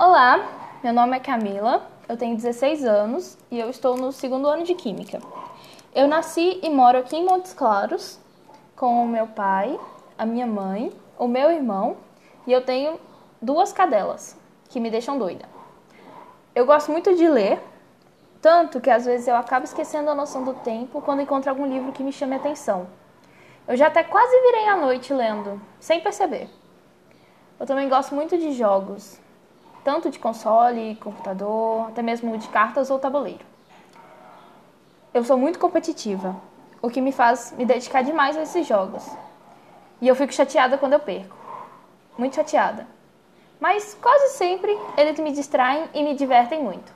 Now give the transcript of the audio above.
Olá, meu nome é Camila, eu tenho 16 anos e eu estou no segundo ano de Química. Eu nasci e moro aqui em Montes Claros com o meu pai, a minha mãe, o meu irmão e eu tenho duas cadelas que me deixam doida. Eu gosto muito de ler, tanto que às vezes eu acabo esquecendo a noção do tempo quando encontro algum livro que me chame a atenção. Eu já até quase virei a noite lendo, sem perceber. Eu também gosto muito de jogos, tanto de console, computador, até mesmo de cartas ou tabuleiro. Eu sou muito competitiva, o que me faz me dedicar demais a esses jogos. E eu fico chateada quando eu perco. Muito chateada. Mas quase sempre eles me distraem e me divertem muito.